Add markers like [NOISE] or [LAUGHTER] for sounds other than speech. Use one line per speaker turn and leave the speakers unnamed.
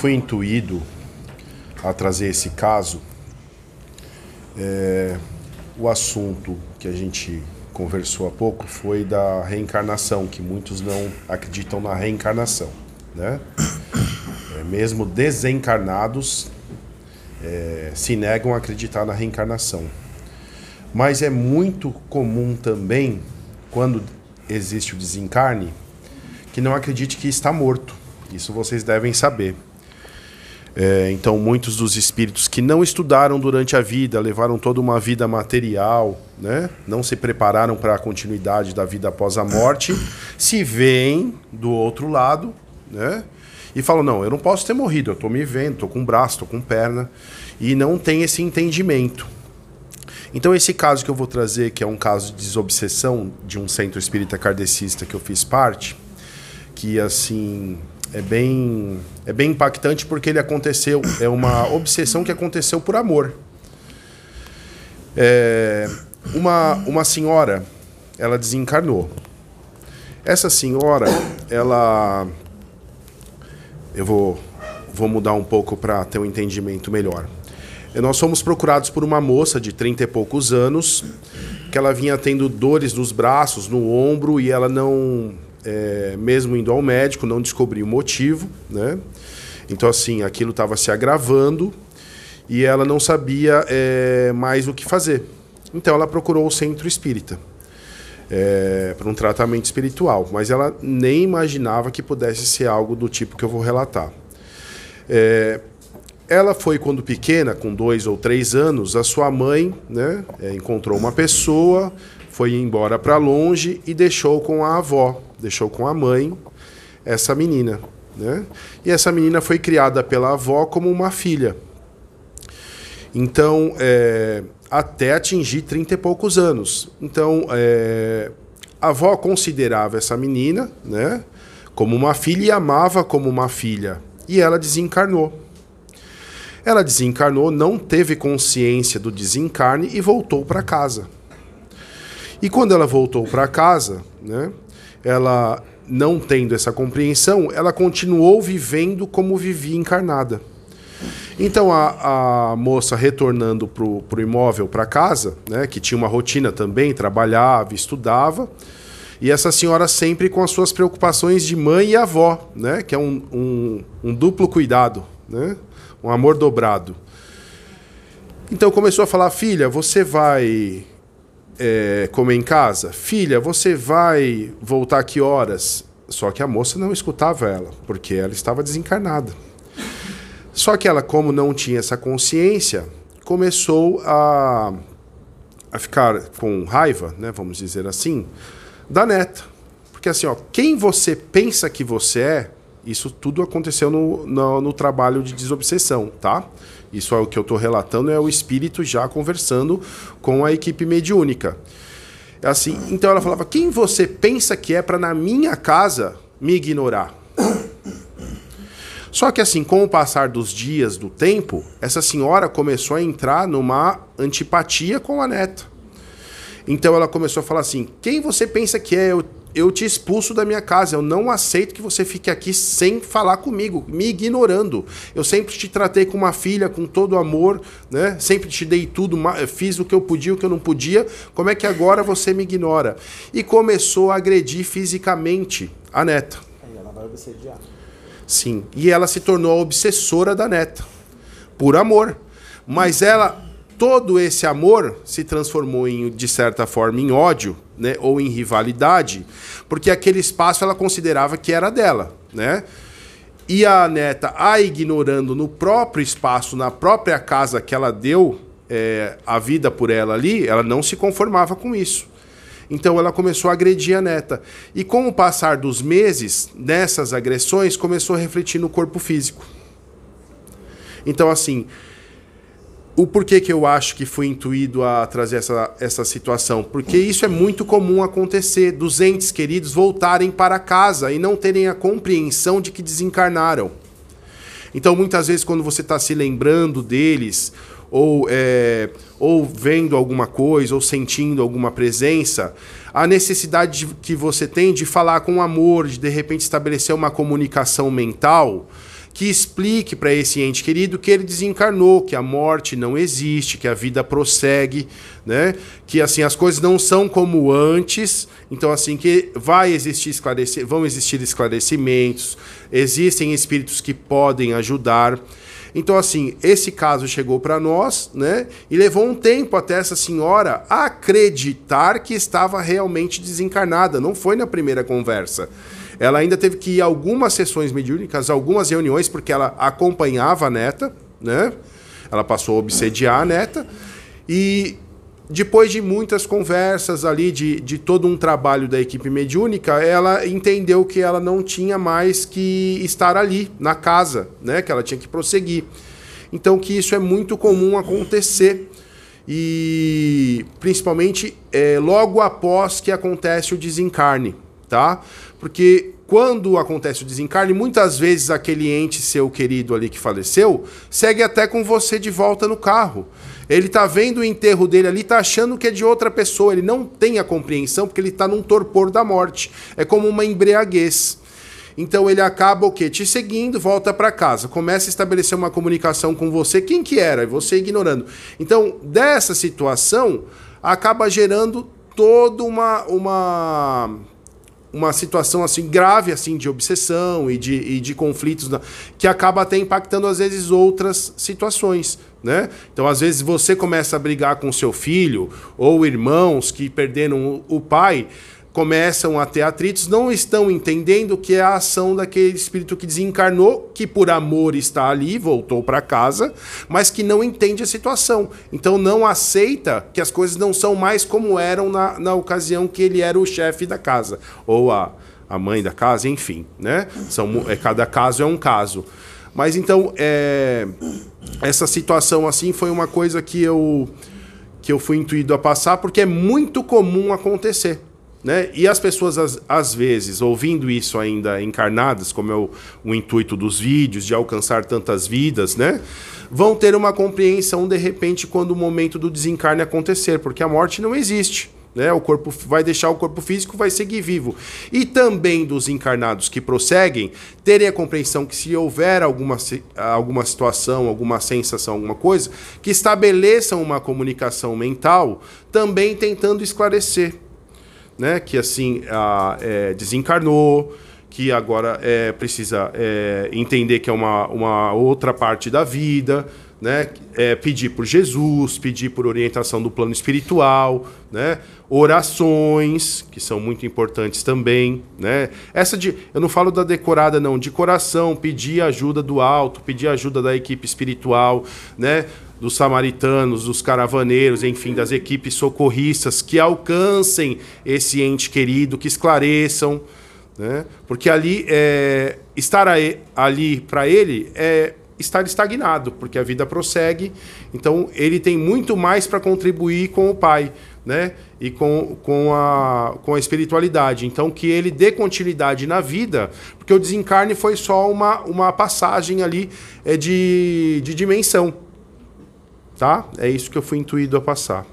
fui intuído a trazer esse caso, é, o assunto que a gente conversou há pouco foi da reencarnação, que muitos não acreditam na reencarnação. Né? É, mesmo desencarnados é, se negam a acreditar na reencarnação. Mas é muito comum também, quando existe o desencarne, que não acredite que está morto. Isso vocês devem saber. É, então, muitos dos espíritos que não estudaram durante a vida, levaram toda uma vida material, né? não se prepararam para a continuidade da vida após a morte, [COUGHS] se veem do outro lado né? e falam: Não, eu não posso ter morrido, eu estou me vendo, estou com braço, estou com perna, e não tem esse entendimento. Então, esse caso que eu vou trazer, que é um caso de desobsessão de um centro espírita kardecista que eu fiz parte, que assim é bem, é bem impactante porque ele aconteceu, é uma obsessão que aconteceu por amor. É, uma, uma senhora, ela desencarnou. Essa senhora, ela. Eu vou, vou mudar um pouco para ter um entendimento melhor. Nós fomos procurados por uma moça de 30 e poucos anos, que ela vinha tendo dores nos braços, no ombro, e ela não é, mesmo indo ao médico, não descobri o motivo, né? Então, assim, aquilo estava se agravando e ela não sabia é, mais o que fazer. Então, ela procurou o centro espírita é, para um tratamento espiritual, mas ela nem imaginava que pudesse ser algo do tipo que eu vou relatar. É, ela foi quando pequena, com dois ou três anos, a sua mãe né, é, encontrou uma pessoa, foi embora para longe e deixou com a avó, deixou com a mãe essa menina. Né? E essa menina foi criada pela avó como uma filha. Então, é, até atingir 30 e poucos anos. Então, é, a avó considerava essa menina né, como uma filha e amava como uma filha. E ela desencarnou. Ela desencarnou, não teve consciência do desencarne e voltou para casa. E quando ela voltou para casa, né, ela não tendo essa compreensão, ela continuou vivendo como vivia encarnada. Então a, a moça retornando para o imóvel, para casa, né, que tinha uma rotina também, trabalhava, estudava, e essa senhora sempre com as suas preocupações de mãe e avó, né, que é um, um, um duplo cuidado, né, um amor dobrado. Então começou a falar: filha, você vai é, comer em casa? Filha, você vai voltar que horas? Só que a moça não escutava ela, porque ela estava desencarnada. Só que ela, como não tinha essa consciência, começou a, a ficar com raiva, né, vamos dizer assim, da neta. Porque assim, ó, quem você pensa que você é, isso tudo aconteceu no, no, no trabalho de desobsessão, tá? Isso é o que eu estou relatando, é o espírito já conversando com a equipe mediúnica. Assim, então ela falava: quem você pensa que é para na minha casa me ignorar? Só que assim, com o passar dos dias, do tempo, essa senhora começou a entrar numa antipatia com a neta. Então ela começou a falar assim: quem você pensa que é? Eu eu te expulso da minha casa. Eu não aceito que você fique aqui sem falar comigo, me ignorando. Eu sempre te tratei como uma filha, com todo amor, né? Sempre te dei tudo, fiz o que eu podia, o que eu não podia. Como é que agora você me ignora? E começou a agredir fisicamente a neta.
Aí ela vai obsediar.
Sim. E ela se tornou a obsessora da neta. Por amor. Mas ela todo esse amor se transformou em, de certa forma em ódio, né, ou em rivalidade, porque aquele espaço ela considerava que era dela, né? E a neta, a ignorando no próprio espaço, na própria casa que ela deu é, a vida por ela ali, ela não se conformava com isso. Então ela começou a agredir a neta. E com o passar dos meses, nessas agressões, começou a refletir no corpo físico. Então, assim, o porquê que eu acho que fui intuído a trazer essa, essa situação? Porque isso é muito comum acontecer, dos entes queridos voltarem para casa e não terem a compreensão de que desencarnaram. Então, muitas vezes, quando você está se lembrando deles, ou, é, ou vendo alguma coisa, ou sentindo alguma presença, a necessidade que você tem de falar com amor, de de repente estabelecer uma comunicação mental, que explique para esse ente querido que ele desencarnou, que a morte não existe, que a vida prossegue, né? Que assim as coisas não são como antes, então assim que vai existir esclarecer, vão existir esclarecimentos, existem espíritos que podem ajudar. Então, assim, esse caso chegou para nós, né? E levou um tempo até essa senhora acreditar que estava realmente desencarnada. Não foi na primeira conversa. Ela ainda teve que ir a algumas sessões mediúnicas, algumas reuniões, porque ela acompanhava a neta, né? Ela passou a obsediar a neta. E depois de muitas conversas ali, de, de todo um trabalho da equipe mediúnica, ela entendeu que ela não tinha mais que estar ali, na casa, né? Que ela tinha que prosseguir. Então, que isso é muito comum acontecer. E principalmente é, logo após que acontece o desencarne, tá? Porque quando acontece o desencarne, muitas vezes aquele ente seu querido ali que faleceu segue até com você de volta no carro. Ele tá vendo o enterro dele ali, tá achando que é de outra pessoa. Ele não tem a compreensão porque ele tá num torpor da morte. É como uma embriaguez. Então ele acaba o quê? Te seguindo, volta para casa, começa a estabelecer uma comunicação com você, quem que era, e você ignorando. Então, dessa situação, acaba gerando toda uma uma uma situação assim grave assim de obsessão e de, e de conflitos que acaba até impactando às vezes outras situações né? Então às vezes você começa a brigar com seu filho ou irmãos que perderam o pai começam a ter atritos, não estão entendendo que é a ação daquele espírito que desencarnou, que por amor está ali, voltou para casa, mas que não entende a situação. Então não aceita que as coisas não são mais como eram na, na ocasião que ele era o chefe da casa, ou a, a mãe da casa, enfim. Né? São, é, cada caso é um caso. Mas então, é, essa situação assim foi uma coisa que eu, que eu fui intuído a passar, porque é muito comum acontecer. Né? E as pessoas, às, às, vezes, ouvindo isso ainda encarnadas, como é o, o, intuito dos vídeos, de alcançar tantas vidas, né? vão ter uma compreensão de repente quando o momento do desencarne acontecer, porque a morte não existe. Né? O corpo vai deixar o corpo físico, vai seguir vivo. E também dos encarnados que prosseguem, terem a compreensão que se houver alguma, alguma situação, alguma sensação, alguma coisa, que estabeleçam uma comunicação mental, também tentando esclarecer né, que assim a, é, desencarnou, que agora é, precisa é, entender que é uma, uma outra parte da vida, né, é, pedir por Jesus, pedir por orientação do plano espiritual, né, orações que são muito importantes também, né. Essa de, eu não falo da decorada não, de coração, pedir ajuda do alto, pedir ajuda da equipe espiritual, né dos samaritanos, dos caravaneiros, enfim, das equipes socorristas que alcancem esse ente querido, que esclareçam, né? Porque ali é, estar ali para ele é estar estagnado, porque a vida prossegue. Então ele tem muito mais para contribuir com o pai, né? E com, com, a, com a espiritualidade. Então que ele dê continuidade na vida, porque o desencarne foi só uma, uma passagem ali é, de, de dimensão. Tá? É isso que eu fui intuído a passar.